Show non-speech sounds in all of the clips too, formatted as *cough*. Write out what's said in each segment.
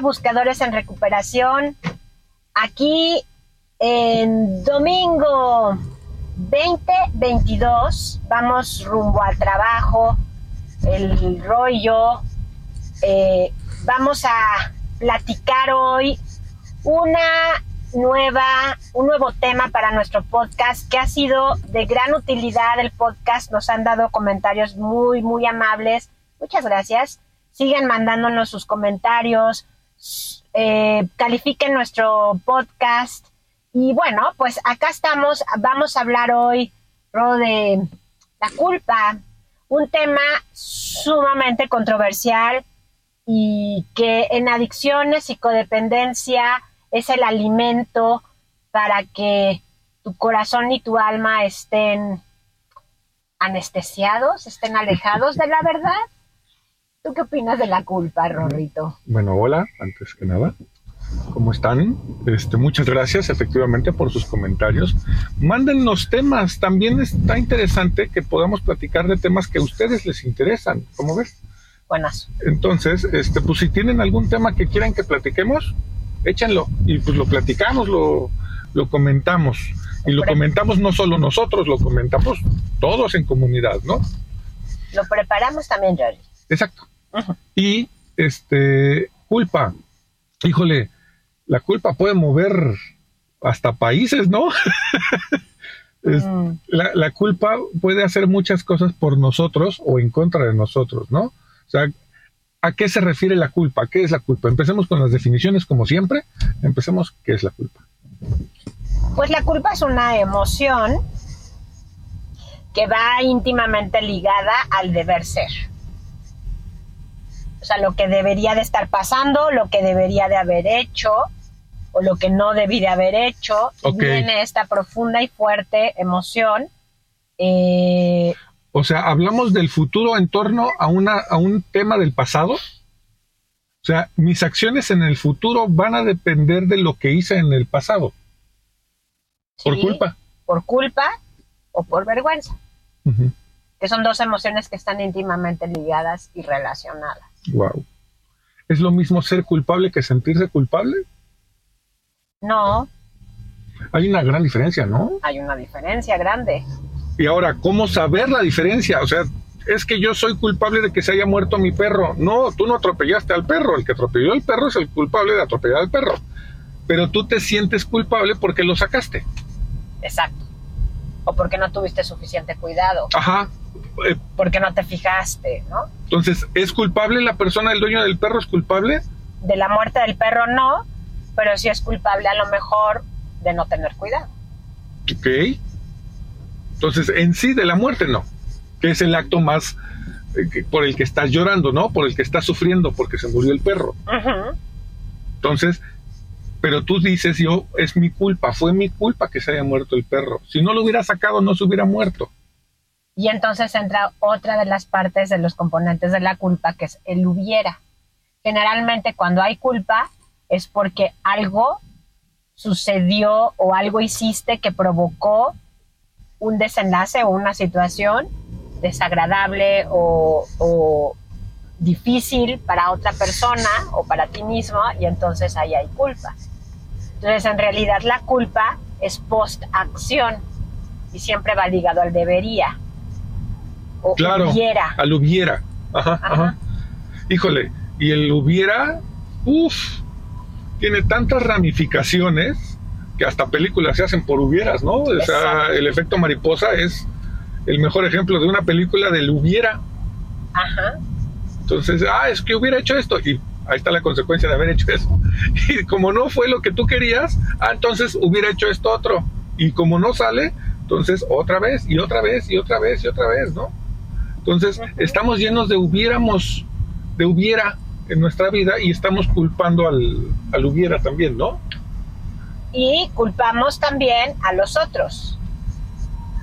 Buscadores en Recuperación. Aquí en domingo 2022 vamos rumbo al trabajo, el rollo. Eh, vamos a platicar hoy una nueva, un nuevo tema para nuestro podcast que ha sido de gran utilidad. El podcast nos han dado comentarios muy, muy amables. Muchas gracias. Sigan mandándonos sus comentarios, eh, califiquen nuestro podcast. Y bueno, pues acá estamos. Vamos a hablar hoy, Ro, de la culpa, un tema sumamente controversial y que en adicciones y codependencia es el alimento para que tu corazón y tu alma estén anestesiados, estén alejados de la verdad. ¿Tú qué opinas de la culpa, Rorrito? Bueno, hola, antes que nada. ¿Cómo están? Este, muchas gracias efectivamente por sus comentarios. Mándennos temas. También está interesante que podamos platicar de temas que a ustedes les interesan. ¿Cómo ves? Buenas. Entonces, este, pues si tienen algún tema que quieran que platiquemos, échenlo y pues lo platicamos, lo, lo comentamos. Y lo comentamos no solo nosotros, lo comentamos todos en comunidad, ¿no? Lo preparamos también, Jerry. Exacto. Y este culpa, híjole, la culpa puede mover hasta países, ¿no? *laughs* Mm. la, la, culpa puede hacer muchas cosas por nosotros o en contra de nosotros, ¿no? O sea, ¿A qué se refiere la culpa? ¿Qué es la culpa? Empecemos con las definiciones como siempre. Empecemos, ¿qué es la culpa? Pues la culpa es una emoción que va íntimamente ligada al deber ser. O sea, lo que debería de estar pasando, lo que debería de haber hecho o lo que no debí de haber hecho. Viene esta profunda y fuerte emoción eh, o sea, hablamos del futuro en torno a, una, a un tema del pasado. O sea, mis acciones en el futuro van a depender de lo que hice en el pasado. por culpa. Por culpa o por vergüenza. Que son dos emociones que están íntimamente ligadas y relacionadas. Wow. ¿Es lo mismo ser culpable que sentirse culpable? No. Hay una gran diferencia, ¿no? Hay una diferencia grande. Y ahora, ¿cómo saber la diferencia? O sea, es que yo soy culpable de que se haya muerto mi perro. No, tú no atropellaste al perro. El que atropelló al perro es el culpable de atropellar al perro. Pero tú te sientes culpable porque lo sacaste. Exacto. O porque no tuviste suficiente cuidado. Ajá. Eh, porque no te fijaste, ¿no? Entonces, ¿es culpable la persona, el dueño del perro es culpable? De la muerte del perro no, pero sí es culpable a lo mejor de no tener cuidado. Ok. Entonces, en sí de la muerte no, que es el acto más eh, por el que estás llorando, ¿no? Por el que estás sufriendo porque se murió el perro. Entonces, pero tú dices, yo, es mi culpa, fue mi culpa que se haya muerto el perro. Si no lo hubiera sacado, no se hubiera muerto. Y entonces entra otra de las partes de los componentes de la culpa, que es el hubiera. Generalmente cuando hay culpa es porque algo sucedió o algo hiciste que provocó un desenlace o una situación desagradable o, difícil para otra persona o para ti mismo y entonces ahí hay culpa. Entonces en realidad la culpa es post-acción y siempre va ligado al debería. O claro, hubiera. al hubiera. Ajá, ajá. Híjole, y el hubiera, uff, tiene tantas ramificaciones que hasta películas se hacen por hubieras, ¿no? O sea, el efecto mariposa es el mejor ejemplo de una película del hubiera. Ajá. Entonces, ah, es que hubiera hecho esto y ahí está la consecuencia de haber hecho eso. *laughs* Y como no fue lo que tú querías, ah, entonces hubiera hecho esto otro. Y como no sale, entonces otra vez y otra vez y otra vez y otra vez, ¿no? Entonces, estamos llenos de hubiéramos, de hubiera en nuestra vida y estamos culpando al, al hubiera también, ¿no? y culpamos también a los otros.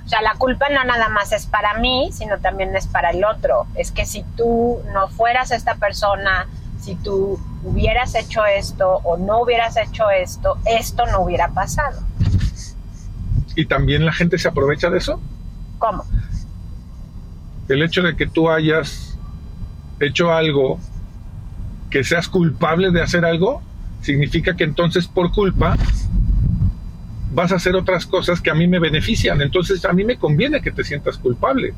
O sea, la culpa no nada más es para mí, sino también es para el otro. Es que si tú no fueras esta persona, si tú hubieras hecho esto o no hubieras hecho esto, esto no hubiera pasado. ¿Y también la gente se aprovecha de eso? ¿Cómo? El hecho de que tú hayas hecho algo que seas culpable de hacer algo, significa que entonces por culpa vas a hacer otras cosas que a mí me benefician. Entonces a mí me conviene que te sientas culpable.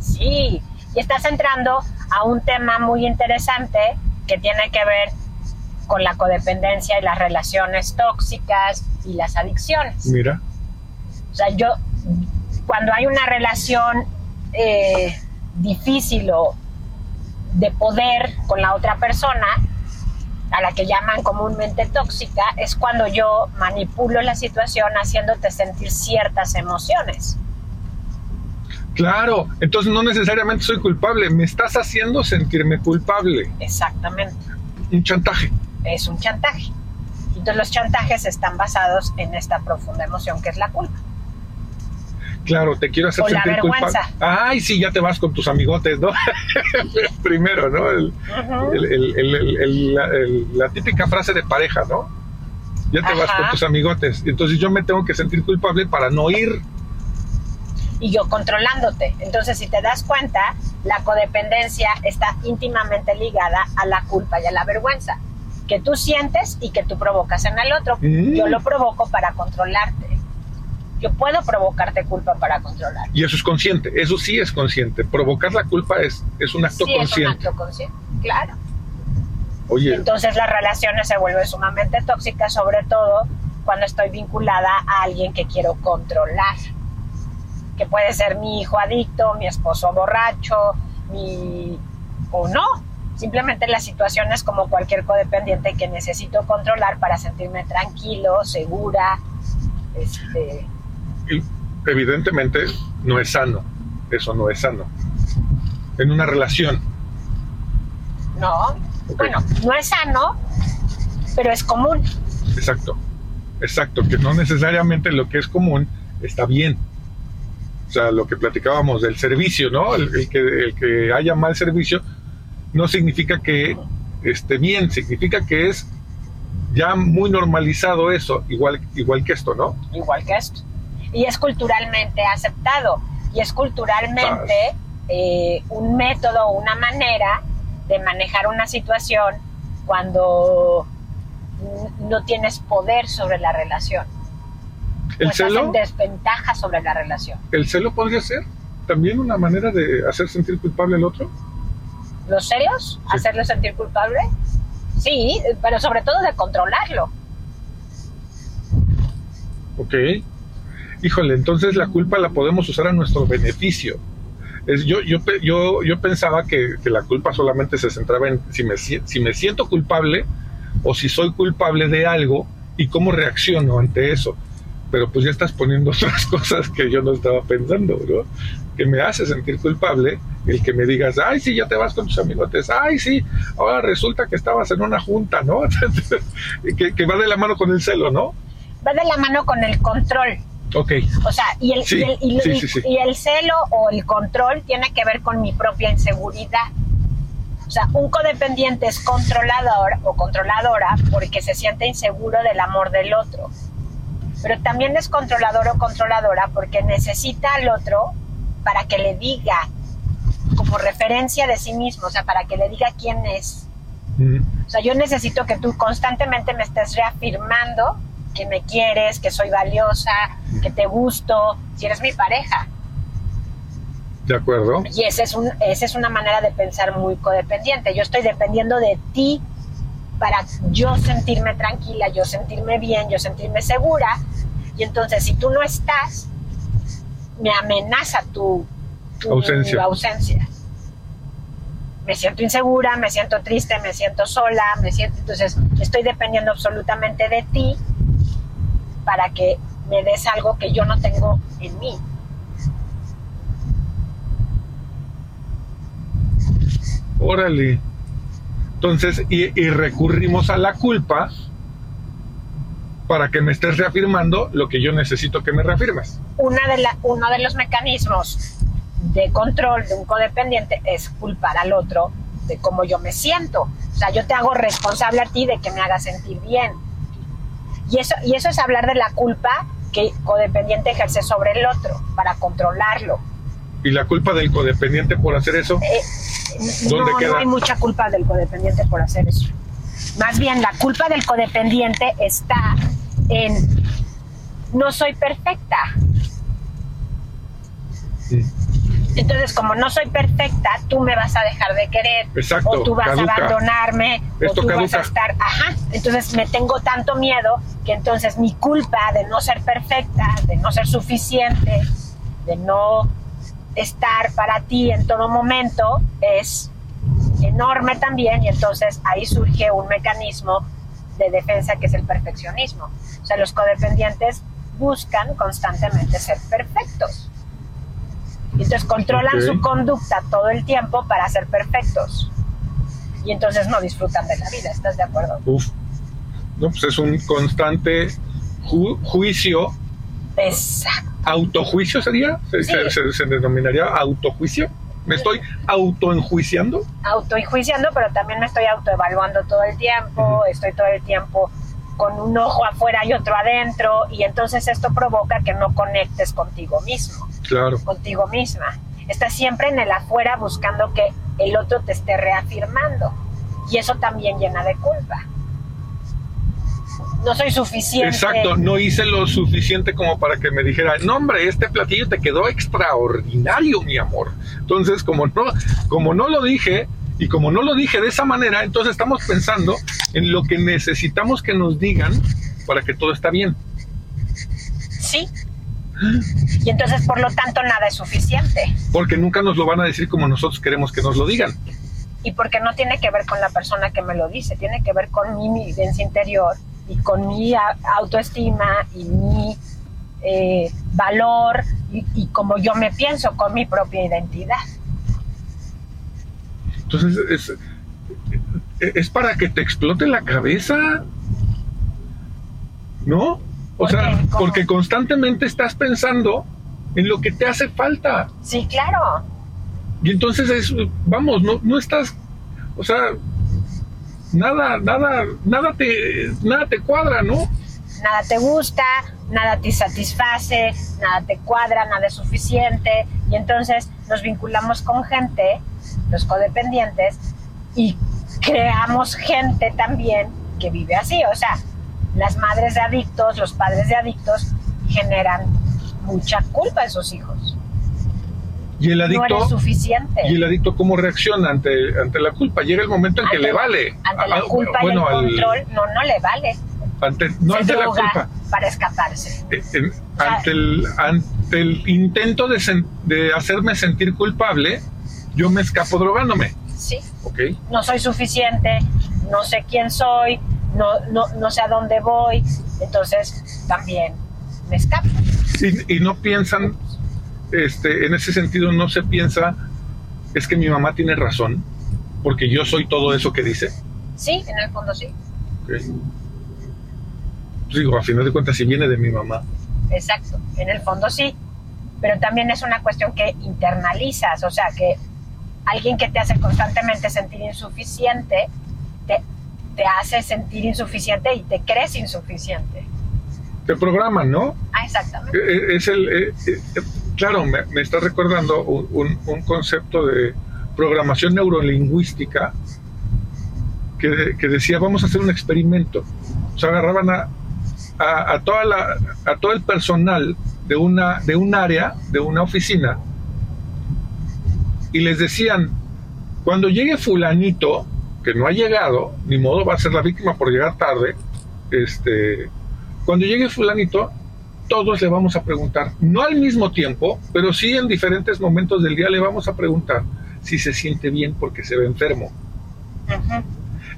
Sí, y estás entrando a un tema muy interesante que tiene que ver con la codependencia y las relaciones tóxicas y las adicciones. Mira. O sea, yo, cuando hay una relación eh, difícil o de poder con la otra persona, a la que llaman comúnmente tóxica, es cuando yo manipulo la situación haciéndote sentir ciertas emociones. Claro, entonces no necesariamente soy culpable, me estás haciendo sentirme culpable. Exactamente. Un chantaje. Es un chantaje. Entonces los chantajes están basados en esta profunda emoción que es la culpa. Claro, te quiero hacer sentir culpable. Ay, sí, ya te vas con tus amigotes, ¿no? *laughs* Primero, ¿no? la, típica frase de pareja, ¿no? Ya te vas con tus amigotes. Entonces yo me tengo que sentir culpable para no ir. Y yo controlándote. Entonces, si te das cuenta, la codependencia está íntimamente ligada a la culpa y a la vergüenza que tú sientes y que tú provocas en el otro. Mm. Yo lo provoco para controlarte yo puedo provocarte culpa para controlar. Y eso es consciente, eso sí es consciente. Provocar la culpa es, es un acto consciente. Es un acto consciente, claro. Oye. Entonces las relaciones se vuelven sumamente tóxicas, sobre todo cuando estoy vinculada a alguien que quiero controlar. Que puede ser mi hijo adicto, mi esposo borracho, mi. o no. Simplemente la situación es como cualquier codependiente que necesito controlar para sentirme tranquilo, segura, este, evidentemente no es sano. Eso no es sano. En una relación. No. Bueno, no es sano, pero es común. Exacto. Exacto. Que no necesariamente lo que es común está bien. O sea, lo que platicábamos del servicio, ¿no? El, que, el que haya mal servicio no significa que esté bien, significa que es ya muy normalizado eso, igual, igual que esto, ¿no? Igual que esto y es culturalmente aceptado y es culturalmente eh, un método, una manera de manejar una situación cuando no tienes poder sobre la relación. ¿El pues celo? en desventaja sobre la relación. ¿El celo podría ser también una manera de hacer sentir culpable al otro? ¿Los celos? ¿Hacerlo sentir culpable? Sí, pero sobre todo de controlarlo. Ok híjole, entonces la culpa la podemos usar a nuestro beneficio. Es, yo, yo, yo, yo pensaba que, la culpa solamente se centraba en si me, si me siento culpable o si soy culpable de algo y cómo reacciono ante eso. Pero pues ya estás poniendo *laughs* otras cosas que yo no estaba pensando, ¿no? Que me hace sentir culpable el que me digas, ay, sí, ya te vas con tus amigotes, ay, sí, ahora resulta que estabas en una junta, ¿no? *laughs* que, que va de la mano con el celo, ¿no? Va de la mano con el control. Ok. O sea, y el, y, el, celo o el control tiene que ver con mi propia inseguridad. O sea, un codependiente es controlador o controladora porque se siente inseguro del amor del otro. Pero también es controlador o controladora porque necesita al otro para que le diga como referencia de sí mismo, o sea, para que le diga quién es. O sea, yo necesito que tú constantemente me estés reafirmando que me quieres, que soy valiosa, que te gusto, si eres mi pareja. De acuerdo. Y esa es, un, esa es una manera de pensar muy codependiente. Yo estoy dependiendo de ti para yo sentirme tranquila, yo sentirme bien, yo sentirme segura. Y entonces si tú no estás, me amenaza tu, ausencia. ausencia. Me siento insegura, me siento triste, me siento sola, me siento, entonces estoy dependiendo absolutamente de ti para que me des algo que yo no tengo en mí. Órale. Entonces, y, recurrimos a la culpa para que me estés reafirmando lo que yo necesito que me reafirmes. Una de la, uno de los mecanismos de control de un codependiente es culpar al otro de cómo yo me siento. O sea, yo te hago responsable a ti de que me haga sentir bien y eso, y eso es hablar de la culpa que codependiente ejerce sobre el otro para controlarlo. ¿Y la culpa del codependiente por hacer eso? Eh, no, no hay mucha culpa del codependiente por hacer eso. Más bien la culpa del codependiente está en no soy perfecta. Entonces, como no soy perfecta, tú me vas a dejar de querer. o tú vas a abandonarme. o tú vas a estar. Ajá. Entonces me tengo tanto miedo que entonces mi culpa de no ser perfecta, de no ser suficiente, de no estar para ti en todo momento, es enorme también. Y entonces ahí surge un mecanismo de defensa que es el perfeccionismo. O sea, los codependientes buscan constantemente ser perfectos. Entonces controlan su conducta todo el tiempo para ser perfectos. Y entonces no disfrutan de la vida, ¿estás de acuerdo? Uf. No, pues es un constante juicio. Exacto. ¿Autojuicio sería? ¿Se, denominaría autojuicio? ¿Me estoy autoenjuiciando? Autoenjuiciando, pero también me estoy autoevaluando todo el tiempo, estoy todo el tiempo con un ojo afuera y otro adentro, y entonces esto provoca que no conectes contigo mismo, claro. contigo misma. Estás siempre en el afuera buscando que el otro te esté reafirmando, y eso también llena de culpa. No soy suficiente. Exacto, no hice lo suficiente como para que me dijera, no hombre, este platillo te quedó extraordinario, mi amor. Entonces, como no, como no lo dije, y como no lo dije de esa manera, entonces estamos pensando en lo que necesitamos que nos digan para que todo está bien. Sí. Y entonces, por lo tanto, nada es suficiente. Porque nunca nos lo van a decir como nosotros queremos que nos lo digan. Y porque no tiene que ver con la persona que me lo dice, tiene que ver con mi vivencia interior y con mi autoestima y mi eh, valor y, y como yo me pienso con mi propia identidad. Entonces, es, para que te explote la cabeza, ¿no? O sea, porque constantemente estás pensando en lo que te hace falta. Sí, claro. Y entonces es, vamos, no, no estás, o sea, nada, nada, nada te, nada te cuadra, ¿no? Nada te gusta, nada te satisface, nada te cuadra, nada es suficiente. Y entonces nos vinculamos con gente los codependientes, y creamos gente también que vive así. O sea, las madres de adictos, los padres de adictos generan mucha culpa en sus hijos. Y el adicto. No suficiente. ¿Y el adicto cómo reacciona ante, ante la culpa? Llega el momento en que le vale. Ante la culpa y el control, no, no le vale. Ante, no ante la culpa. Para escaparse. Eh, ante, el, ante el intento de, de hacerme sentir culpable, yo me escapo drogándome. Sí. Ok. No soy suficiente, no sé quién soy, no, no, no sé a dónde voy, entonces también me escapo. Y, no piensan, este, en ese sentido no se piensa, es que mi mamá tiene razón, porque yo soy todo eso que dice. Sí, en el fondo sí. Okay. Pues digo, a final de cuentas, si viene de mi mamá. Exacto, en el fondo sí, pero también es una cuestión que internalizas, o sea, que alguien que te hace constantemente sentir insuficiente, te, te hace sentir insuficiente y te crees insuficiente. Te programan, ¿no? Ah, exactamente. Eh, eh, es el, eh, claro, me, me, está recordando un, un, concepto de programación neurolingüística que, que, decía, vamos a hacer un experimento. O sea, agarraban a, a, a, toda la, a todo el personal de, una, de un área, de una oficina, y les decían, cuando llegue fulanito, que no ha llegado, ni modo va a ser la víctima por llegar tarde, este, cuando llegue fulanito, todos le vamos a preguntar, no al mismo tiempo, pero sí en diferentes momentos del día le vamos a preguntar si se siente bien porque se ve enfermo.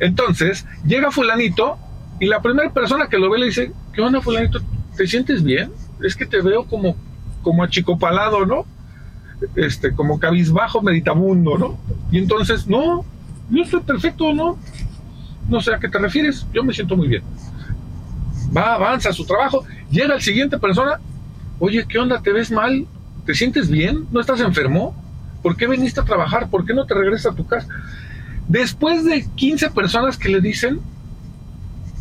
Entonces, llega fulanito y la primera persona que lo ve le dice, ¿qué onda fulanito? ¿Te sientes bien? Es que te veo como, como achicopalado, ¿no? este, como cabizbajo meditamundo, ¿no? Y entonces, no, yo estoy perfecto, ¿no? No sé a qué te refieres, yo me siento muy bien. Va, avanza a su trabajo, llega el siguiente persona, oye, ¿qué onda? ¿Te ves mal? ¿Te sientes bien? ¿No estás enfermo? ¿Por qué viniste a trabajar? ¿Por qué no te regresas a tu casa? Después de 15 personas que le dicen,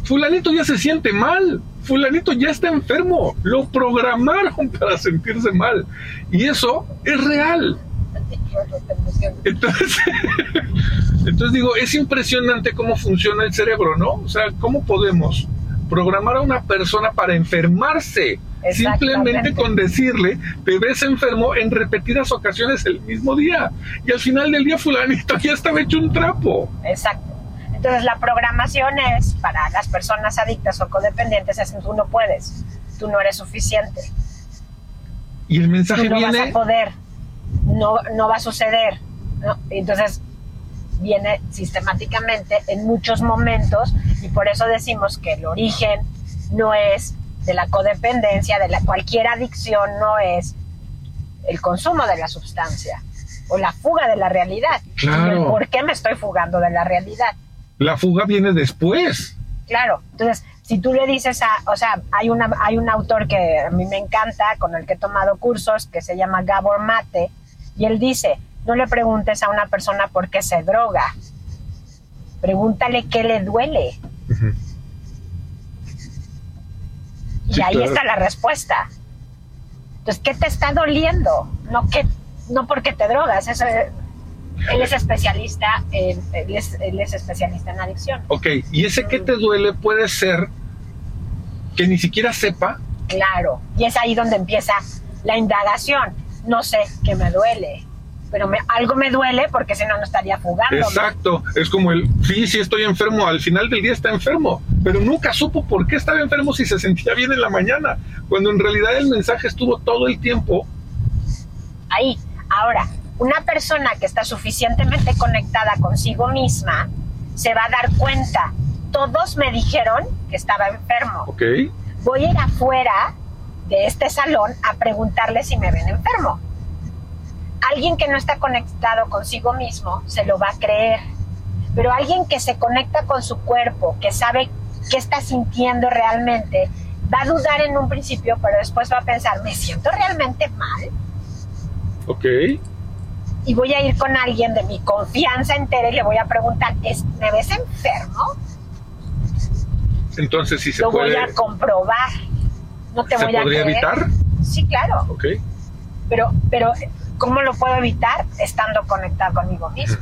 fulanito ya se siente mal, fulanito ya está enfermo, lo programaron *laughs* para sentirse mal. Y eso es real. Entonces, *laughs* entonces digo, es impresionante cómo funciona el cerebro, ¿no? O sea, ¿cómo podemos programar a una persona para enfermarse? Simplemente con decirle, te ves enfermo en repetidas ocasiones el mismo día. Y al final del día fulanito ya estaba hecho un trapo. Exacto. Entonces la programación es para las personas adictas o codependientes, es tú no puedes, tú no eres suficiente. Y el mensaje tú no vas a poder, no, no va a suceder. Entonces viene sistemáticamente en muchos momentos y por eso decimos que el origen no es de la codependencia, de la cualquier adicción no es el consumo de la sustancia o la fuga de la realidad. Claro. ¿Por qué me estoy fugando de la realidad? La fuga viene después. Claro. Entonces, si tú le dices a, o sea, hay una hay un autor que a mí me encanta, con el que he tomado cursos, que se llama Gabor Mate, y él dice, no le preguntes a una persona por qué se droga. Pregúntale qué le duele. Y ahí está la respuesta. Entonces, ¿qué te está doliendo? No, que, no porque te drogas. Eso, él es especialista en, él es, especialista en adicción. Ok, y ese que te duele puede ser que ni siquiera sepa. Claro, y es ahí donde empieza la indagación. No sé qué me duele pero algo me duele porque si no, no estaría fugando. Exacto, es como el, sí, sí estoy enfermo, al final del día está enfermo, pero nunca supo por qué estaba enfermo si se sentía bien en la mañana, cuando en realidad el mensaje estuvo todo el tiempo. Ahí, ahora, una persona que está suficientemente conectada consigo misma se va a dar cuenta, todos me dijeron que estaba enfermo. Ok. Voy a ir afuera de este salón a preguntarle si me ven enfermo alguien que no está conectado consigo mismo se lo va a creer, pero alguien que se conecta con su cuerpo, que sabe qué está sintiendo realmente, va a dudar en un principio, pero después va a pensar, ¿me siento realmente mal? Ok. Y voy a ir con alguien de mi confianza entera y le voy a preguntar, ¿me ves enfermo? Entonces, si se lo puede... voy a comprobar. No te voy a podría evitar? Sí, claro. Ok. Pero, pero ¿Cómo lo puedo evitar? Estando conectado conmigo mismo.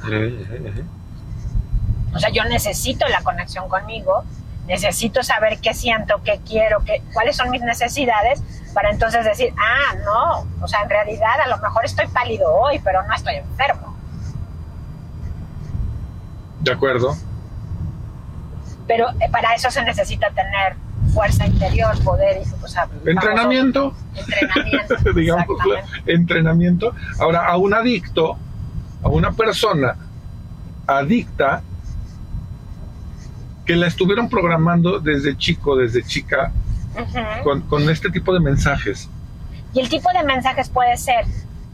O sea, yo necesito la conexión conmigo, necesito saber qué siento, qué quiero, qué, cuáles son mis necesidades, para entonces decir, ah, no, o sea, en realidad a lo mejor estoy pálido hoy, pero no estoy enfermo. De acuerdo. Pero eh, para eso se necesita tener fuerza interior, poder, o sea, entrenamiento, entrenamiento, *laughs* digamos, entrenamiento. Ahora, a un adicto, a una persona adicta que la estuvieron programando desde chico, desde chica, con, con este tipo de mensajes. Y el tipo de mensajes puede ser,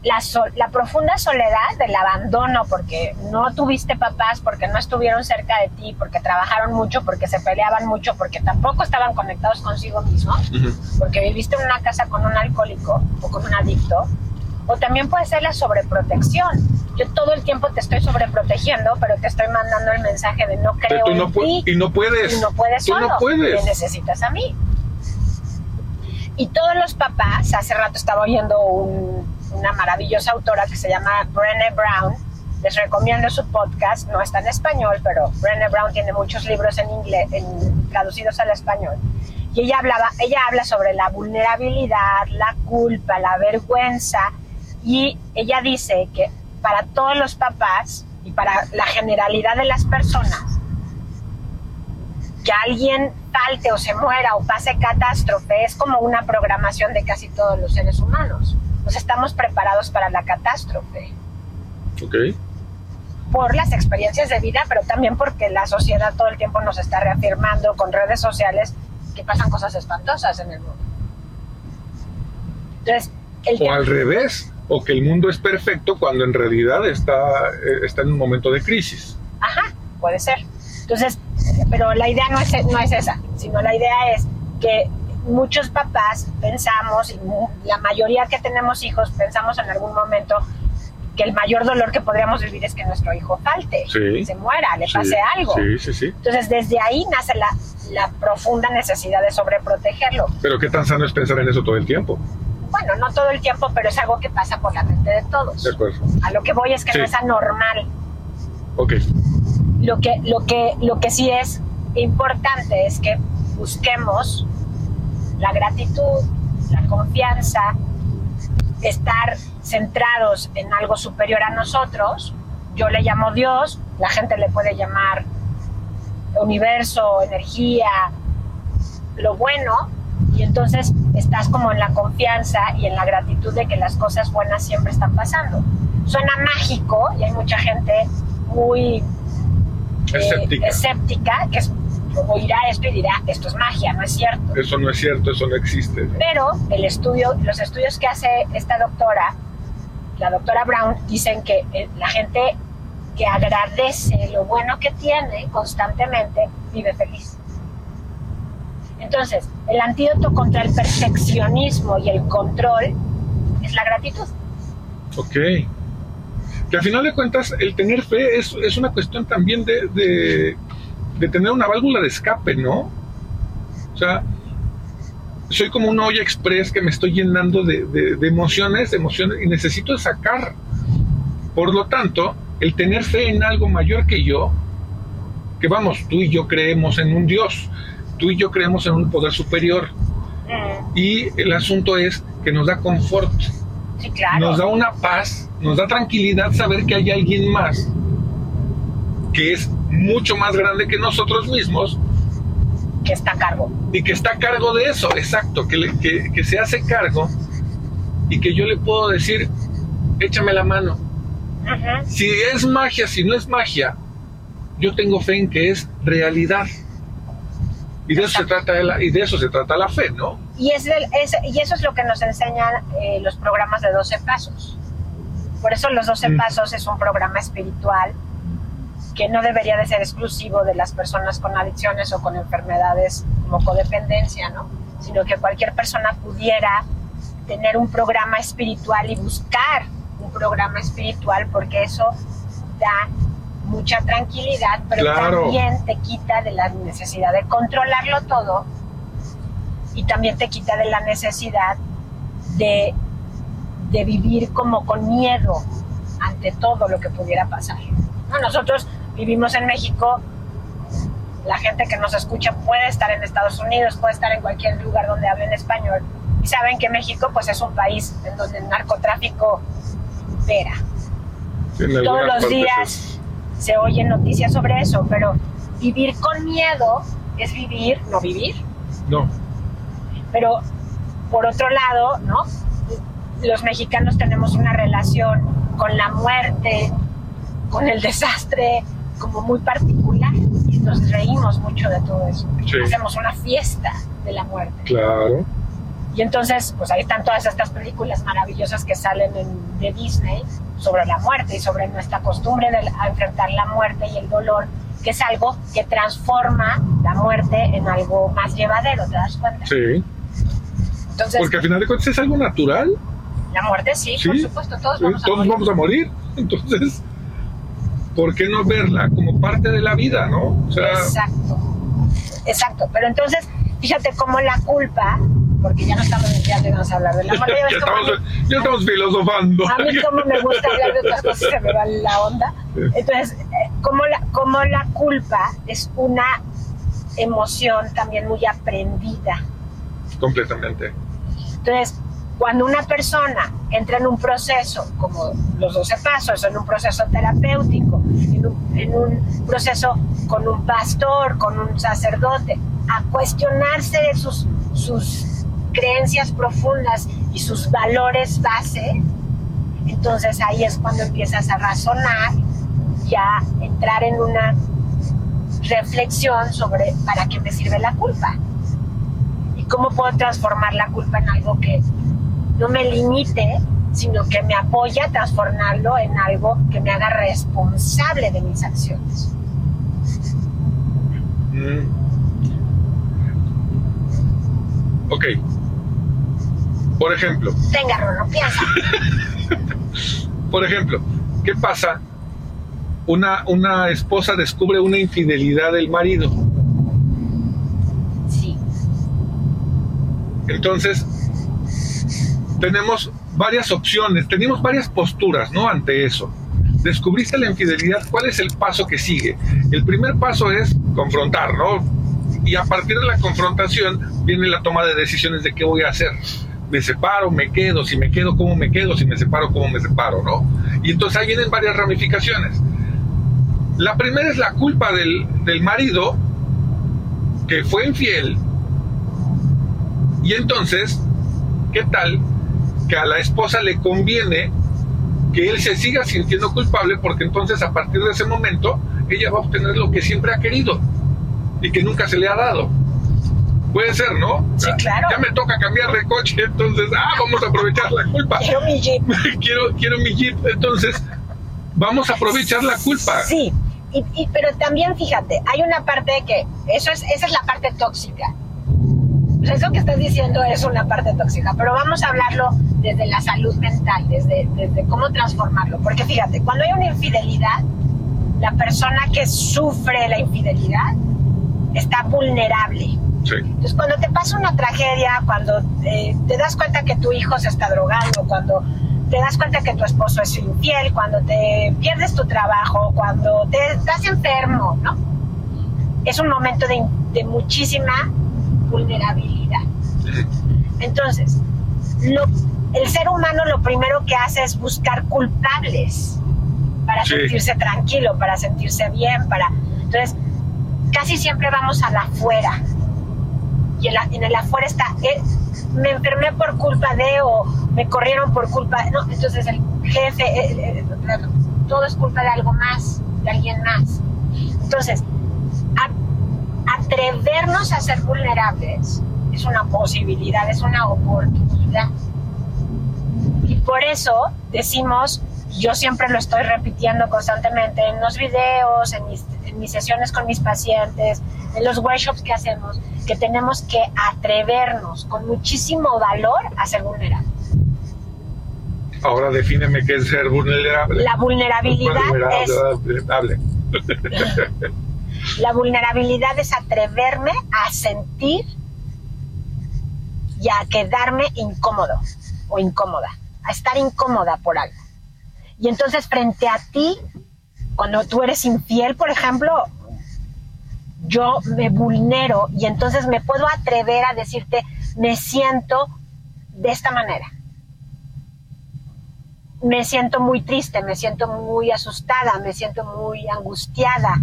la, la profunda soledad del abandono, porque no tuviste papás, porque no estuvieron cerca de ti, porque trabajaron mucho, porque se peleaban mucho, porque tampoco estaban conectados consigo mismos, porque viviste en una casa con un alcohólico o con un adicto, o también puede ser la sobreprotección. Yo todo el tiempo te estoy sobreprotegiendo, pero te estoy mandando el mensaje de no creo en ti. Y no puedes. Y no puedes tú solo. No puedes. Me necesitas a mí. Y todos los papás, hace rato estaba oyendo un, una maravillosa autora que se llama Brené Brown. Les recomiendo su podcast, no está en español, pero Brené Brown tiene muchos libros en inglés, traducidos al español. Y ella, hablaba, ella habla sobre la vulnerabilidad, la culpa, la vergüenza. Y ella dice que para todos los papás y para la generalidad de las personas, que alguien falte o se muera o pase catástrofe es como una programación de casi todos los seres humanos pues estamos preparados para la catástrofe. Ok. Por las experiencias de vida, pero también porque la sociedad todo el tiempo nos está reafirmando con redes sociales que pasan cosas espantosas en el mundo. Entonces, o al revés, o que el mundo es perfecto cuando en realidad está, eh, está en un momento de crisis. Ajá, puede ser. Entonces, pero la idea no es, no es esa, sino la idea es que muchos papás pensamos, y la mayoría que tenemos hijos, pensamos en algún momento que el mayor dolor que podríamos vivir es que nuestro hijo falte, se muera, le pase algo. Entonces, desde ahí nace la, profunda necesidad de sobreprotegerlo. Pero qué tan sano es pensar en eso todo el tiempo. bueno, no todo el tiempo, pero es algo que pasa por la mente de todos. De acuerdo. A lo que voy es que no es anormal. Ok. Lo que, lo, que, lo que sí es importante es que busquemos la gratitud, la confianza, estar centrados en algo superior a nosotros. Yo le llamo Dios, la gente le puede llamar universo, energía, lo bueno, y entonces estás como en la confianza y en la gratitud de que las cosas buenas siempre están pasando. Suena mágico y hay mucha gente muy eh, escéptica. que oirá esto y dirá, esto es magia, no es cierto. Eso no es cierto, eso no existe. Pero el estudio, los estudios que hace esta doctora, la doctora Brown, dicen que eh, la gente que agradece lo bueno que tiene constantemente vive feliz. Entonces, el antídoto contra el perfeccionismo y el control es la gratitud. Ok. Que al final de cuentas, el tener fe es, es una cuestión también de, de, tener una válvula de escape, ¿no? O sea, soy como una olla express que me estoy llenando de, de, emociones, de emociones, y necesito sacar. Por lo tanto, el tener fe en algo mayor que yo, que vamos, tú y yo creemos en un Dios, tú y yo creemos en un poder superior. Mm. Y el asunto es que nos da confort, nos da una paz, nos da tranquilidad saber que hay alguien más que es mucho más grande que nosotros mismos. Que está a cargo. Y que está a cargo de eso, exacto, que, que, que se hace cargo y que yo le puedo decir, échame la mano. Si es magia, si no es magia, yo tengo fe en que es realidad. Y de, eso se trata la, y de eso se trata la fe, ¿no? Y, es, y eso es lo que nos enseñan eh, los programas de 12 pasos. Por eso los 12 mm. pasos es un programa espiritual que no debería de ser exclusivo de las personas con adicciones o con enfermedades como codependencia, ¿no? Sino que cualquier persona pudiera tener un programa espiritual y buscar un programa espiritual porque eso da mucha tranquilidad, pero también te quita de la necesidad de controlarlo todo y también te quita de la necesidad de, de vivir como con miedo ante todo lo que pudiera pasar. Nosotros vivimos en México, la gente que nos escucha puede estar en Estados Unidos, puede estar en cualquier lugar donde hablen español y saben que México pues es un país en donde el narcotráfico vera. Todos los días se oyen noticias sobre eso, pero vivir con miedo es vivir, no vivir. No. Pero por otro lado, ¿no? Los mexicanos tenemos una relación con la muerte, con el desastre, como muy particular y nos reímos mucho de todo eso. Hacemos una fiesta de la muerte. Claro. Y entonces, pues ahí están todas estas películas maravillosas que salen de Disney sobre la muerte y sobre nuestra costumbre de enfrentar la muerte y el dolor, que es algo que transforma la muerte en algo más llevadero, ¿te das cuenta? Sí. Entonces, Porque al final de cuentas es algo natural. La muerte sí, por supuesto, todos, vamos, a todos vamos a morir. Entonces, ¿por qué no verla como parte de la vida, no? Exacto, exacto. Pero entonces, fíjate cómo la culpa porque ya no estamos ya vamos a hablar de la muerte. *laughs* ya, estamos, ya estamos filosofando. A mí como me gusta hablar de otras cosas se me va la onda. Entonces, eh, como la, como la culpa es una emoción también muy aprendida. Completamente. Entonces, cuando una persona entra en un proceso, como los 12 pasos, en un proceso terapéutico, en un, en un proceso con un pastor, con un sacerdote, a cuestionarse sus, sus creencias profundas y sus valores base, entonces ahí es cuando empiezas a razonar y a entrar en una reflexión sobre para qué me sirve la culpa. Y cómo puedo transformar la culpa en algo que no me limite, sino que me apoya a transformarlo en algo que me haga responsable de mis acciones. Mm. Ok, por ejemplo. Venga, Rulo, piensa. *laughs* Por ejemplo, ¿qué pasa? Una, una esposa descubre una infidelidad del marido. Sí. Entonces, tenemos varias opciones, tenemos varias posturas, ¿no? Ante eso. Descubriste la infidelidad, ¿cuál es el paso que sigue? El primer paso es confrontar, ¿no? Y a partir de la confrontación viene la toma de decisiones de qué voy a hacer. Me separo, me quedo, si me quedo, cómo me quedo, si me separo, cómo me separo, ¿no? Y entonces ahí vienen varias ramificaciones. La primera es la culpa del, del marido que fue infiel. Y entonces, ¿qué tal que a la esposa le conviene que él se siga sintiendo culpable porque entonces a partir de ese momento ella va a obtener lo que siempre ha querido y que nunca se le ha dado. Puede ser, ¿no? Sí, claro. Ya me toca cambiar de coche, entonces, ah, vamos a aprovechar la culpa. Quiero mi jeep. *laughs* quiero, quiero mi jeep, entonces, vamos a aprovechar la culpa. Sí, y, pero también fíjate, hay una parte de que eso es, esa es la parte tóxica. eso que estás diciendo es una parte tóxica, pero vamos a hablarlo desde la salud mental, desde, desde cómo transformarlo. Porque fíjate, cuando hay una infidelidad, la persona que sufre la infidelidad está vulnerable. Entonces, cuando te pasa una tragedia, cuando eh, te das cuenta que tu hijo se está drogando, cuando te das cuenta que tu esposo es infiel, cuando te pierdes tu trabajo, cuando te estás enfermo, ¿no? Es un momento de, de muchísima vulnerabilidad. Entonces, lo, el ser humano lo primero que hace es buscar culpables para sentirse tranquilo, para sentirse bien, para... Entonces, casi siempre vamos a la afuera. Y en, el afuera está, eh, me enfermé por culpa de o me corrieron por culpa de... No, entonces el jefe, eh, eh, todo es culpa de algo más, de alguien más. Entonces, atrevernos a ser vulnerables es una posibilidad, es una oportunidad. Por eso decimos, yo siempre lo estoy repitiendo constantemente en los videos, en mis, en mis sesiones con mis pacientes, en los workshops que hacemos, que tenemos que atrevernos con muchísimo valor a ser vulnerables. Ahora defíneme qué es ser vulnerable. La vulnerabilidad es... *laughs* La vulnerabilidad es atreverme a sentir y a quedarme incómodo o incómoda, a estar incómoda por algo. Y entonces frente a ti, cuando tú eres infiel, por ejemplo, yo me vulnero y entonces me puedo atrever a decirte, me siento de esta manera. Me siento muy triste, me siento muy asustada, me siento muy angustiada.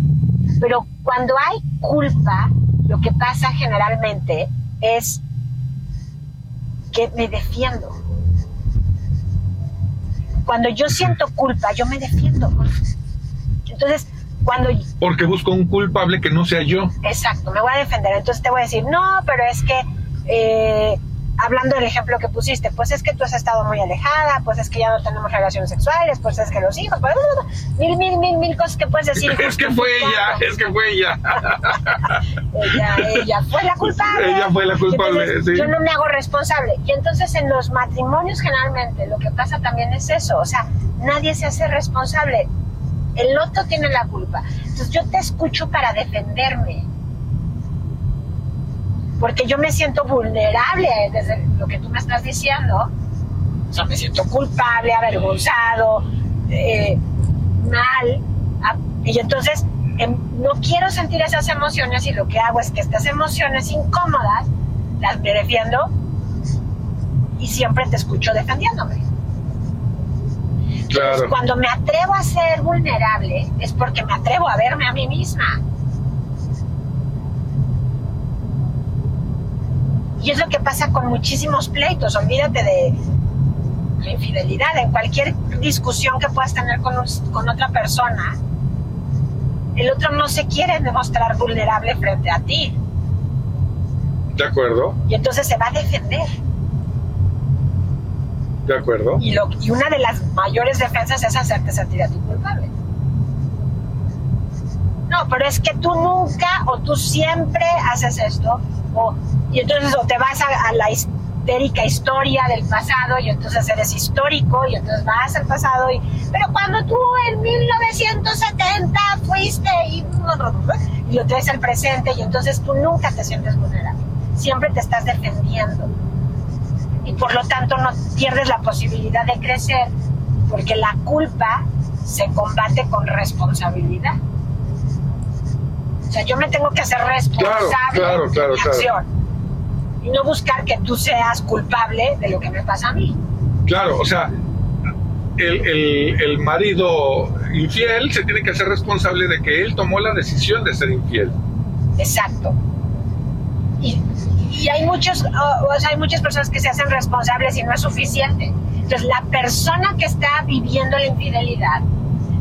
Pero cuando hay culpa, lo que pasa generalmente es que me defiendo. Cuando yo siento culpa, yo me defiendo. Entonces, cuando... Porque busco un culpable que no sea yo. Exacto, me voy a defender. Entonces te voy a decir, no, pero es que... Eh, hablando del ejemplo que pusiste, pues es que tú has estado muy alejada, pues es que ya no tenemos relaciones sexuales, pues es que los hijos, pues, mil, mil, mil, mil cosas que puedes decir. *laughs* Es que fue ella, es que fue ella. ella. Ella fue la culpable. Ella fue la culpable, sí. Yo no me hago responsable. Y entonces en los matrimonios generalmente lo que pasa también es eso, o sea, nadie se hace responsable el otro tiene la culpa. Entonces yo te escucho para defenderme. Porque yo me siento vulnerable desde lo que tú me estás diciendo. O sea, me siento culpable, avergonzado, eh, mal. Y entonces em, no quiero sentir esas emociones y lo que hago es que estas emociones incómodas las me defiendo y siempre te escucho defendiéndome. Cuando me atrevo a ser vulnerable es porque me atrevo a verme a mí misma. Y es lo que pasa con muchísimos pleitos. Olvídate de la infidelidad. En cualquier discusión que puedas tener con, con otra persona, el otro no se quiere demostrar vulnerable frente a ti. De acuerdo. Y entonces se va a defender. De acuerdo. Y, lo, y una de las mayores defensas es hacerte sentir a tu culpable. No, pero es que tú nunca o tú siempre haces esto. O, y entonces o te vas a, la histérica historia del pasado y entonces eres histórico y entonces vas al pasado y pero cuando tú en 1970 fuiste y, y lo traes al presente y entonces tú nunca te sientes vulnerable siempre te estás defendiendo. Y por lo tanto no pierdes la posibilidad de crecer porque la culpa se combate con responsabilidad. O sea, yo me tengo que hacer responsable de mi acción y no buscar que tú seas culpable de lo que me pasa a mí. Claro, o sea, el, el, marido infiel se tiene que hacer responsable de que él tomó la decisión de ser infiel. Exacto. Y, y hay, muchos, o sea, hay muchas personas que se hacen responsables y no es suficiente. Entonces, la persona que está viviendo la infidelidad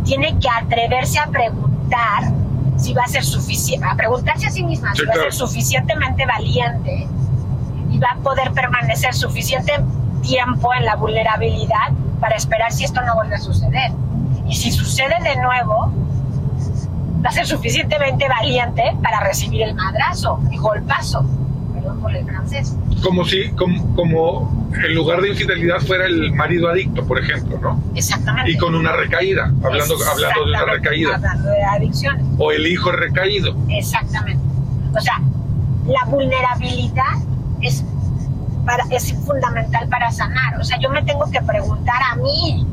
tiene que atreverse a preguntar si va a ser suficiente, a preguntarse a sí misma si va a ser suficientemente valiente va a poder permanecer suficiente tiempo en la vulnerabilidad para esperar si esto no vuelve a suceder. Y si sucede de nuevo, va a ser suficientemente valiente para recibir el madrazo, el golpazo, perdón por el francés. Como si, como, como en lugar de infidelidad fuera el marido adicto, por ejemplo, ¿no? Exactamente. Y con una recaída, hablando, hablando de una recaída. Hablando de adicciones. O el hijo recaído. Exactamente. O sea, la vulnerabilidad es, para, es fundamental para sanar. O sea, yo me tengo que preguntar a mí,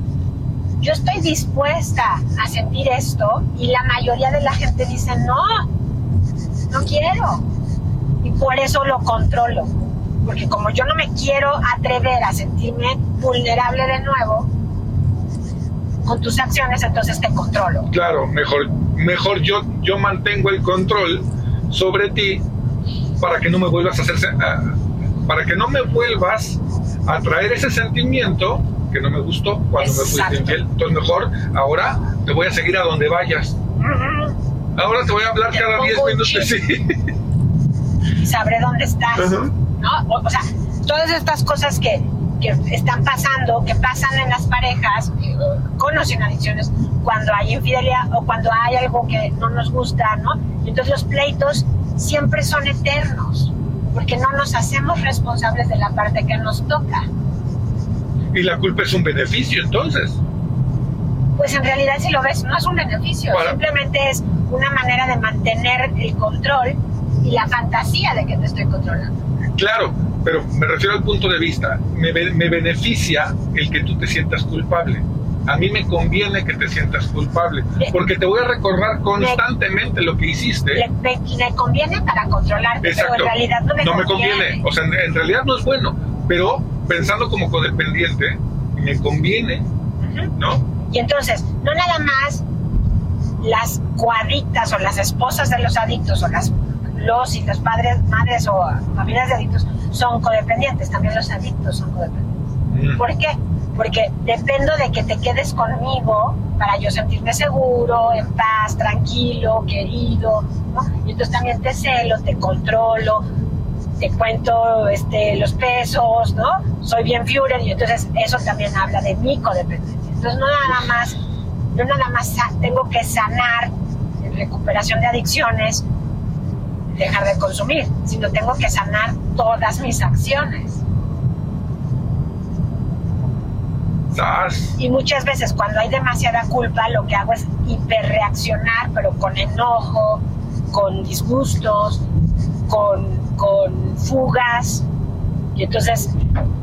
yo estoy dispuesta a sentir esto y la mayoría de la gente dice, no, no quiero. Y por eso lo controlo porque como yo no me quiero atrever a sentirme vulnerable de nuevo con tus acciones, entonces te controlo. Claro, mejor, mejor yo, yo mantengo el control sobre ti para que no me vuelvas a hacerse, para que no me vuelvas a traer ese sentimiento que no me gustó cuando me fui infiel. Entonces mejor ahora te voy a seguir a donde vayas. Ahora te voy a hablar cada 10 minutos. Sí. Sabré dónde estás. ¿no? O, sea, todas estas cosas que, que, están pasando, que pasan en las parejas, eh, con o sin adicciones, cuando hay infidelidad o cuando hay algo que no nos gusta, ¿no? Entonces los pleitos siempre son eternos, porque no nos hacemos responsables de la parte que nos toca. ¿Y la culpa es un beneficio entonces? Pues en realidad si lo ves, no es un beneficio, simplemente es una manera de mantener el control y la fantasía de que te estoy controlando. Claro, pero me refiero al punto de vista. Me, beneficia el que tú te sientas culpable. A mí me conviene que te sientas culpable, porque te voy a recordar constantemente lo que hiciste. Me, conviene para controlarte, pero en realidad no me, no conviene. me conviene. O sea, en, realidad no es bueno, pero pensando como codependiente, me conviene, ¿no? Y entonces, no nada más las cuadritas o las esposas de los adictos o las los y los padres, madres o familias de adictos son codependientes, también los adictos son codependientes. Mm. ¿Por qué? Porque dependo de que te quedes conmigo para yo sentirme seguro, en paz, tranquilo, querido, ¿no? Y entonces también te celo, te controlo, te cuento este, los pesos, ¿no? Soy bien Führer y entonces eso también habla de mi codependencia. Entonces no nada más, no nada más tengo que sanar en recuperación de adicciones, dejar de consumir, sino tengo que sanar todas mis acciones. Y muchas veces cuando hay demasiada culpa, lo que hago es hiperreaccionar, pero con enojo, con disgustos, con, con fugas. Y entonces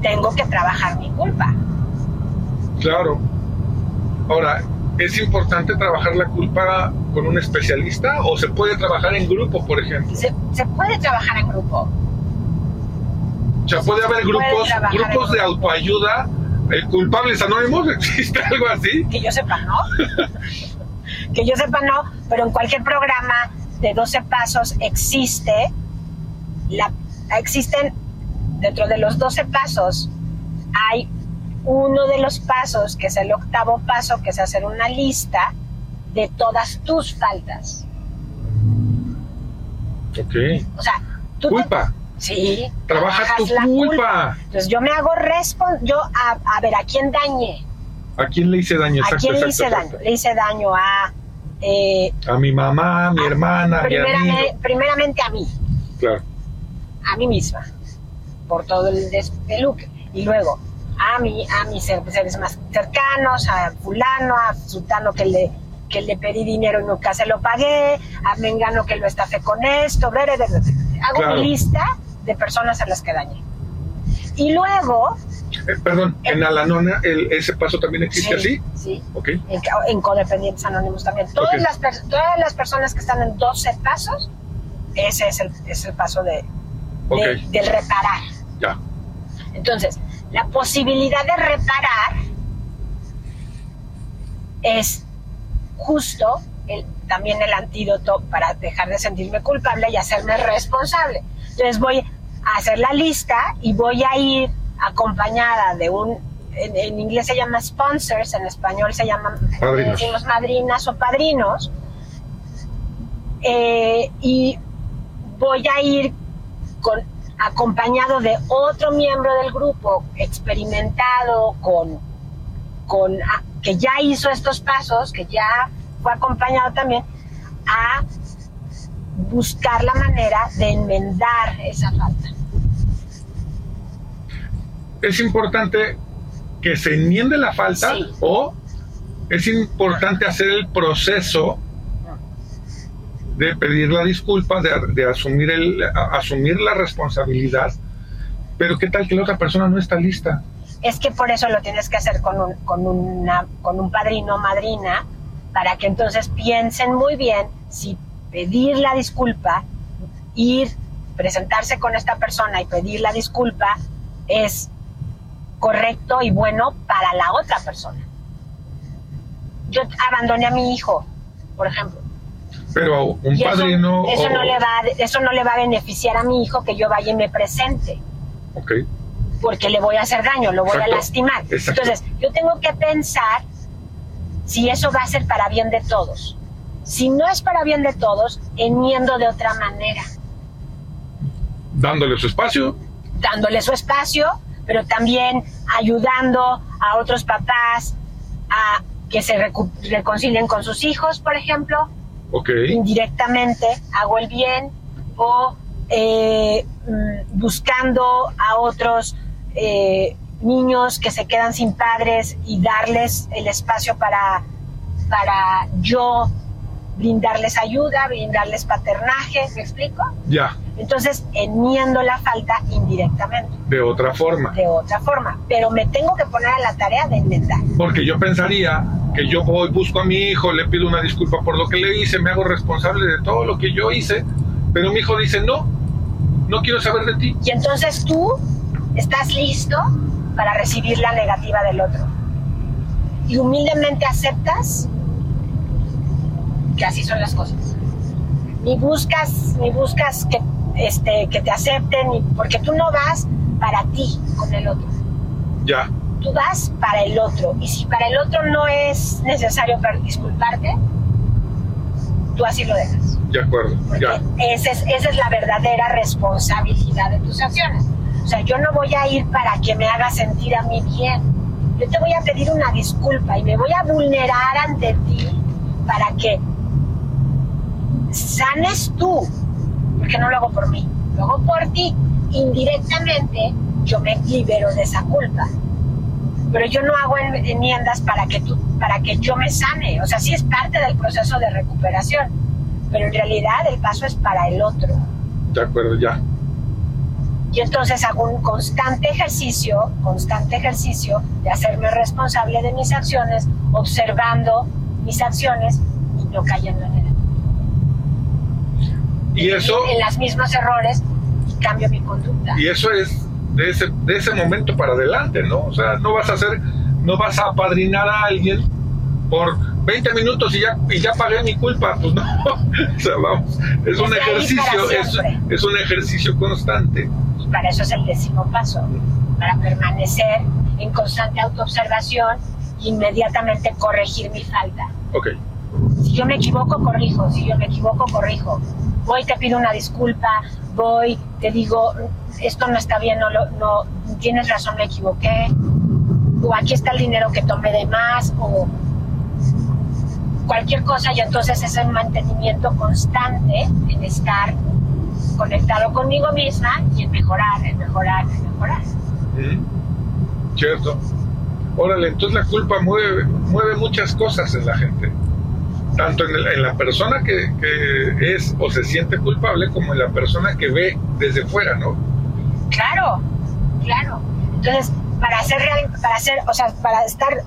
tengo que trabajar mi culpa. Claro. Ahora, ¿es importante trabajar la culpa con un especialista o se puede trabajar en grupo, por ejemplo? Se, puede trabajar en grupo. O sea, puede haber grupos, grupos de autoayuda, eh, culpables anónimos, *laughs* ¿existe algo así? Que yo sepa, no. *laughs* que yo sepa, no, pero en cualquier programa de 12 pasos existe, la, existen, dentro de los 12 pasos, hay uno de los pasos, que es el octavo paso, que es hacer una lista de todas tus faltas. Ok. O sea, tú culpa. Sí. Trabaja tu culpa. Entonces yo me hago responsable, yo a, ver, ¿a quién dañé? ¿A quién le hice daño? ¿A quién le hice daño? Le hice daño a... Eh, a mi mamá, a mi hermana, primeramente, primeramente a mí. Claro. A mí misma. Por todo el despeluque. Y luego a mí, a mis seres más cercanos, a fulano, a sultano que le que le pedí dinero y nunca se lo pagué, a Mengano que lo estafé con esto, ver, hago una lista de personas a las que dañé. Y luego... Eh, perdón, en Alanona el, ese paso también existe así. Sí. Ok. En, Codependientes Anónimos también. Todas, las, todas las personas que están en 12 pasos, ese es el, es el paso de, del reparar. Ya. Entonces, la posibilidad de reparar es justo el, también el antídoto para dejar de sentirme culpable y hacerme responsable. Entonces voy a hacer la lista y voy a ir acompañada de un, en, inglés se llama sponsors, en español se llaman, decimos madrinas o padrinos, eh, y voy a ir con, acompañado de otro miembro del grupo experimentado con, con que ya hizo estos pasos, que ya fue acompañado también a buscar la manera de enmendar esa falta. Es importante que se enmiende la falta o es importante hacer el proceso de pedir la disculpa, de, asumir, el, asumir la responsabilidad, pero ¿qué tal que la otra persona no está lista? Es que por eso lo tienes que hacer con un, con una, con un padrino o madrina, para que entonces piensen muy bien si pedir la disculpa, ir, presentarse con esta persona y pedir la disculpa es correcto y bueno para la otra persona. Yo abandoné a mi hijo, por ejemplo, pero un padrino... Eso, no le va, eso no le va a beneficiar a mi hijo que yo vaya y me presente. Ok. Porque le voy a hacer daño, lo voy a lastimar. Entonces, yo tengo que pensar si eso va a ser para bien de todos. Si no es para bien de todos, enmiendo de otra manera. Dándole su espacio. Dándole su espacio, pero también ayudando a otros papás a que se reconcilien con sus hijos, por ejemplo, indirectamente hago el bien o eh, mm, buscando a otros eh, niños que se quedan sin padres y darles el espacio para, para yo brindarles ayuda, brindarles paternaje, ¿me explico? Ya. Entonces, enmiendo la falta indirectamente. De otra forma. De otra forma, pero me tengo que poner a la tarea de enmendar. Porque yo pensaría que yo voy, busco a mi hijo, le pido una disculpa por lo que le hice, me hago responsable de todo lo que yo hice, pero mi hijo dice, no, no quiero saber de ti. Y entonces tú estás listo para recibir la negativa del otro. Y humildemente aceptas que así son las cosas. Ni buscas, ni buscas que, este, que te acepten, porque tú no vas para ti con el otro. Ya. Tú vas para el otro. Y si para el otro no es necesario disculparte, tú así lo dejas. De acuerdo. ya. Esa, es, esa es la verdadera responsabilidad de tus acciones. O sea, yo no voy a ir para que me haga sentir a mí bien. Yo te voy a pedir una disculpa y me voy a vulnerar ante ti para que sanes tú, porque no lo hago por mí, lo hago por ti. Indirectamente yo me libero de esa culpa. Pero yo no hago enmiendas para que, tú, para que yo me sane. O sea, sí es parte del proceso de recuperación, pero en realidad el paso es para el otro. De acuerdo, ya. Y entonces hago un constante ejercicio, constante ejercicio de hacerme responsable de mis acciones, observando mis acciones y no cayendo en el y eso... En las mismos errores y cambio mi conducta. Y eso es de ese, de ese momento para adelante, ¿no? O sea, no vas a hacer, no vas a apadrinar a alguien por 20 minutos y ya, y ya pagué mi culpa, pues no. *laughs* o sea, vamos, es un ejercicio, es, es, un ejercicio constante. Y para eso es el décimo paso, para permanecer en constante autoobservación e inmediatamente corregir mi falta. Ok. Si yo me equivoco, corrijo, si yo me equivoco, corrijo voy, te pido una disculpa, voy, te digo, esto no está bien, no, no tienes razón, me equivoqué, o aquí está el dinero que tomé de más, o cualquier cosa, y entonces es un mantenimiento constante en estar conectado conmigo misma y en mejorar, en mejorar, en mejorar. Cierto. Órale, entonces la culpa mueve, mueve muchas cosas en la gente tanto en, la persona que, es o se siente culpable como en la persona que ve desde fuera, ¿no? Claro, claro. Entonces, para hacer, para hacer, o sea, para estar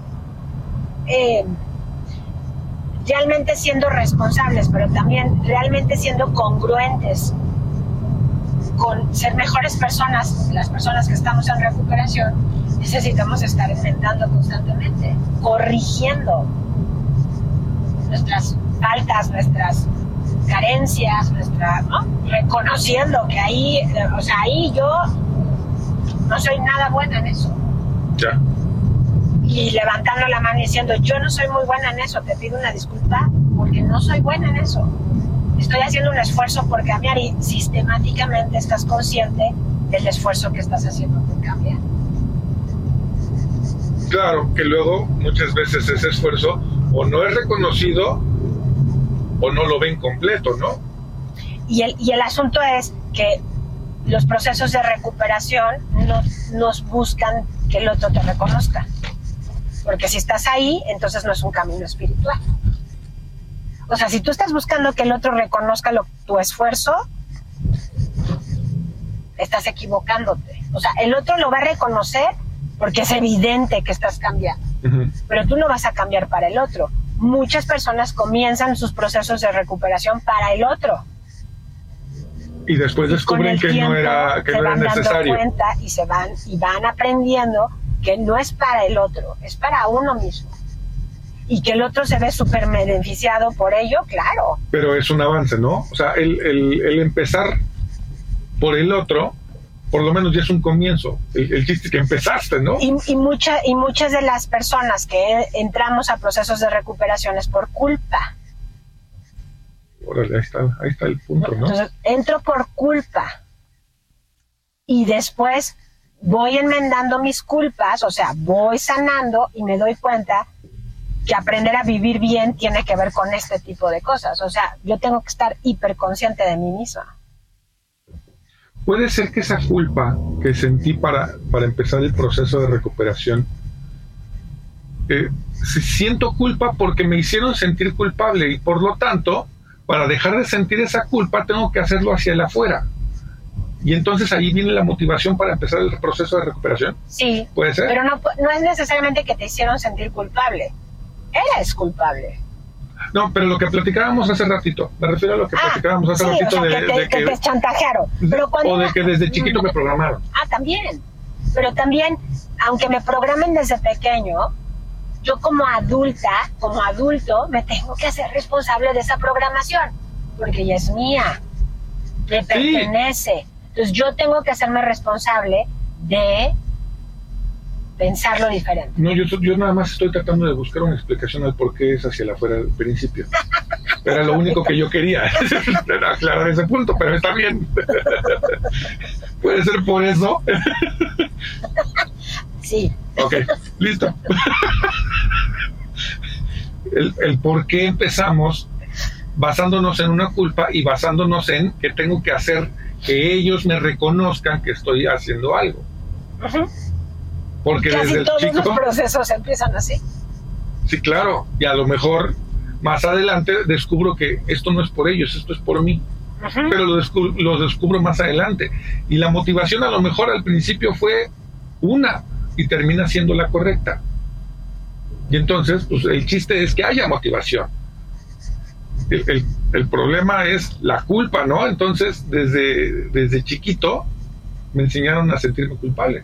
eh, realmente siendo responsables, pero también realmente siendo congruentes con ser mejores personas, las personas que estamos en recuperación, necesitamos estar enfrentando constantemente, corrigiendo nuestras faltas, nuestras carencias, nuestra, reconociendo que ahí, o sea, ahí yo no soy nada buena en eso. Ya. Y levantando la mano y diciendo, yo no soy muy buena en eso, te pido una disculpa porque no soy buena en eso. Estoy haciendo un esfuerzo por cambiar y sistemáticamente estás consciente del esfuerzo que estás haciendo por cambiar. Claro, que luego muchas veces ese esfuerzo o no es reconocido o no lo ven completo, ¿no? Y el, y el asunto es que los procesos de recuperación nos, nos buscan que el otro te reconozca. Porque si estás ahí, entonces no es un camino espiritual. O sea, si tú estás buscando que el otro reconozca tu esfuerzo, estás equivocándote. O sea, el otro lo va a reconocer porque es evidente que estás cambiando. Pero tú no vas a cambiar para el otro. Muchas personas comienzan sus procesos de recuperación para el otro. Y después descubren que no era, que no era necesario. Dando cuenta y se van y van aprendiendo que no es para el otro, es para uno mismo. Y que el otro se ve súper beneficiado por ello, claro. Pero es un avance, ¿no? O sea, el, el, el empezar por el otro por lo menos ya es un comienzo. El, chiste que empezaste, ¿no? Y, y, mucha, y muchas de las personas que entramos a procesos de recuperación es por culpa. Órale, ahí está, ahí está el punto, ¿no? Entonces, entro por culpa. Y después voy enmendando mis culpas, o sea, voy sanando y me doy cuenta que aprender a vivir bien tiene que ver con este tipo de cosas. O sea, yo tengo que estar hiperconsciente de mí misma. Puede ser que esa culpa que sentí para, para empezar el proceso de recuperación, eh, siento culpa porque me hicieron sentir culpable y por lo tanto, para dejar de sentir esa culpa, tengo que hacerlo hacia el afuera. Y entonces ahí viene la motivación para empezar el proceso de recuperación. Sí. Puede ser. Pero no, no es necesariamente que te hicieron sentir culpable. Eres culpable. No, pero lo que platicábamos hace ratito, me refiero a lo que ah, platicábamos hace ratito de, que te, chantajearon. o de que desde chiquito me programaron. Ah, también. Pero también, aunque me programen desde pequeño, yo como adulta, como adulto, me tengo que hacer responsable de esa programación, porque ya es mía, me pertenece. Entonces yo tengo que hacerme responsable de pensarlo diferente. No, yo, yo nada más estoy tratando de buscar una explicación al por qué es hacia la afuera del principio. Era lo único que yo quería, *laughs* aclarar ese punto, pero está bien. *laughs* Puede ser por eso. Sí. Ok, listo. El, el por qué empezamos basándonos en una culpa y basándonos en que tengo que hacer que ellos me reconozcan que estoy haciendo algo. Ajá. Porque Casi desde todos los procesos empiezan así. Sí, claro. Y a lo mejor más adelante descubro que esto no es por ellos, esto es por mí. Pero lo descubro, más adelante. Y la motivación a lo mejor al principio fue una y termina siendo la correcta. Y entonces, pues el chiste es que haya motivación. El, el, problema es la culpa, ¿no? Entonces, desde, desde chiquito me enseñaron a sentirme culpable.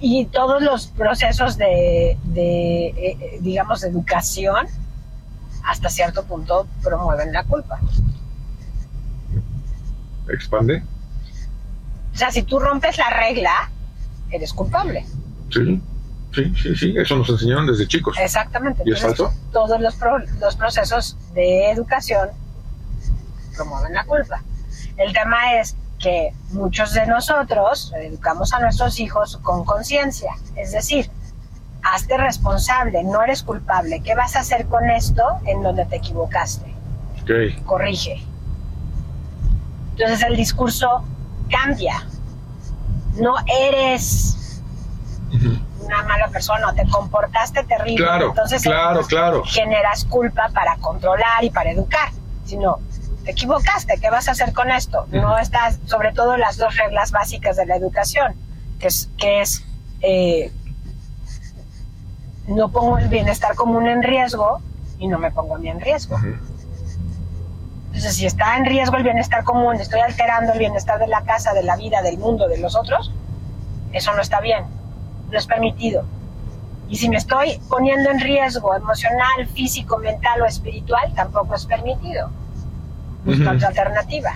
Y todos los procesos de, de eh, eh, digamos, educación, hasta cierto punto promueven la culpa. ¿Expande? O sea, si tú rompes la regla, eres culpable. Sí, sí, sí, sí, eso nos enseñaron desde chicos. Exactamente. ¿Y es falso? Todos los, los procesos de educación promueven la culpa. El tema es que muchos de nosotros educamos a nuestros hijos con conciencia, es decir, hazte responsable, no eres culpable. ¿Qué vas a hacer con esto en donde te equivocaste? Corrige. Entonces el discurso cambia. No eres una mala persona, te comportaste terrible. Claro, entonces claro, claro. generas culpa para controlar y para educar, sino te equivocaste, ¿qué vas a hacer con esto? No estás, sobre todo las dos reglas básicas de la educación, que es, que es eh, no pongo el bienestar común en riesgo y no me pongo a mí en riesgo. Entonces, si está en riesgo el bienestar común, estoy alterando el bienestar de la casa, de la vida, del mundo, de los otros, eso no está bien, no es permitido. Y si me estoy poniendo en riesgo emocional, físico, mental o espiritual, tampoco es permitido. Busca otra alternativa.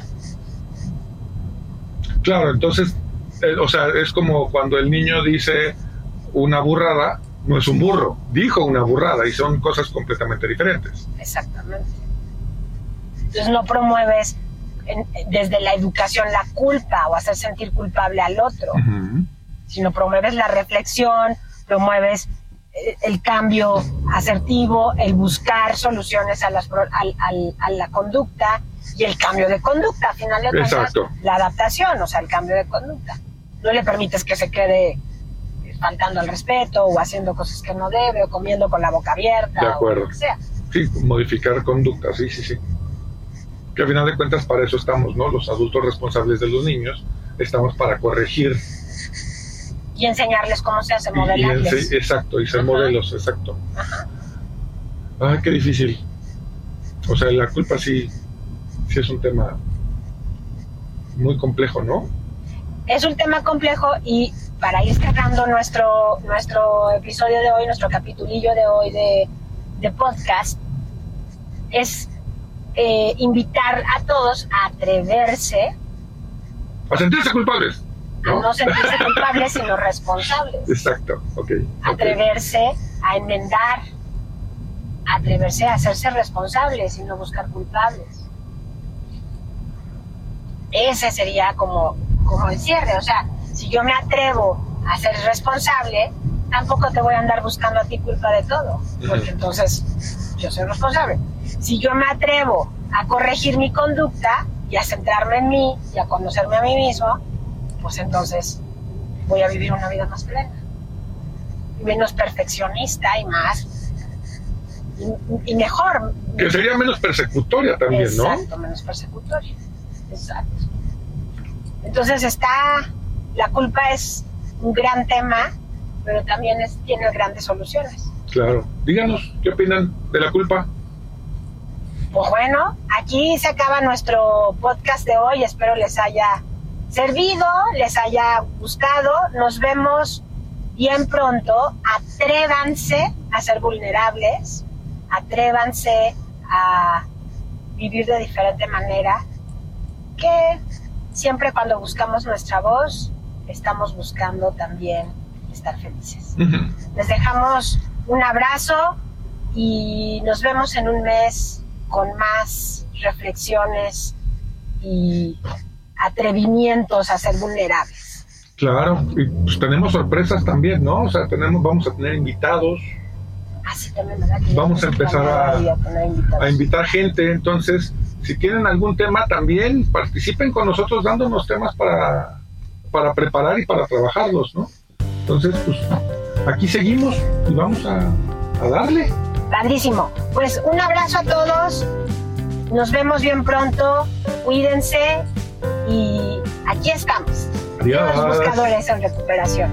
Claro, entonces, eh, o sea, es como cuando el niño dice una burrada, no es un burro, dijo una burrada y son cosas completamente diferentes. Exactamente. Entonces no promueves desde la educación la culpa o hacer sentir culpable al otro, sino promueves la reflexión, promueves eh, el cambio asertivo, el buscar soluciones a, las, a la conducta y el cambio de conducta, al final de cuentas, la adaptación, o sea, el cambio de conducta. No le permites que se quede faltando al respeto o haciendo cosas que no debe o comiendo con la boca abierta de acuerdo. o lo que sea. Sí, modificar conducta, sí, sí, sí. Que al final de cuentas para eso estamos, ¿no? Los adultos responsables de los niños estamos para corregir y enseñarles cómo se hace modelarles. exacto, y ser modelos, exacto. Ah, qué difícil. O sea, la culpa sí, sí es un tema muy complejo, ¿no? Es un tema complejo y para ir cerrando nuestro, nuestro episodio de hoy, nuestro capitulillo de hoy de, podcast, es eh, invitar a todos a atreverse. A sentirse culpables. ¿no? A no sentirse culpables, sino responsables. Exacto, ok. Atreverse a enmendar, atreverse a hacerse responsables y no buscar culpables. Ese sería como, como el cierre, o sea, si yo me atrevo a ser responsable, tampoco te voy a andar buscando a ti culpa de todo, porque entonces yo soy responsable. Si yo me atrevo a corregir mi conducta y a centrarme en mí y a conocerme a mí mismo, pues entonces voy a vivir una vida más plena, menos perfeccionista y más y, mejor. Que sería menos persecutoria también, ¿no? Exacto, menos persecutoria. Exacto. Entonces está la culpa es un gran tema, pero también tiene grandes soluciones. Claro. Díganos, ¿qué opinan de la culpa? Pues bueno, aquí se acaba nuestro podcast de hoy. Espero les haya servido, les haya gustado. Nos vemos bien pronto. Atrévanse a ser vulnerables. Atrévanse a vivir de diferente manera. Que siempre cuando buscamos nuestra voz, estamos buscando también estar felices. Les dejamos un abrazo y nos vemos en un mes con más reflexiones y atrevimientos a ser vulnerables. Claro, y pues tenemos sorpresas también, ¿no? O sea, tenemos, vamos a tener invitados. Ah, sí, también, ¿verdad? Vamos a empezar a, a invitar gente, entonces, si tienen algún tema también, participen con nosotros dándonos temas para para preparar y para trabajarlos, ¿no? Entonces, pues aquí seguimos y vamos a, a darle. Padrísimo. Pues un abrazo a todos. Nos vemos bien pronto. Cuídense y aquí estamos. Adiós. Los buscadores en recuperación.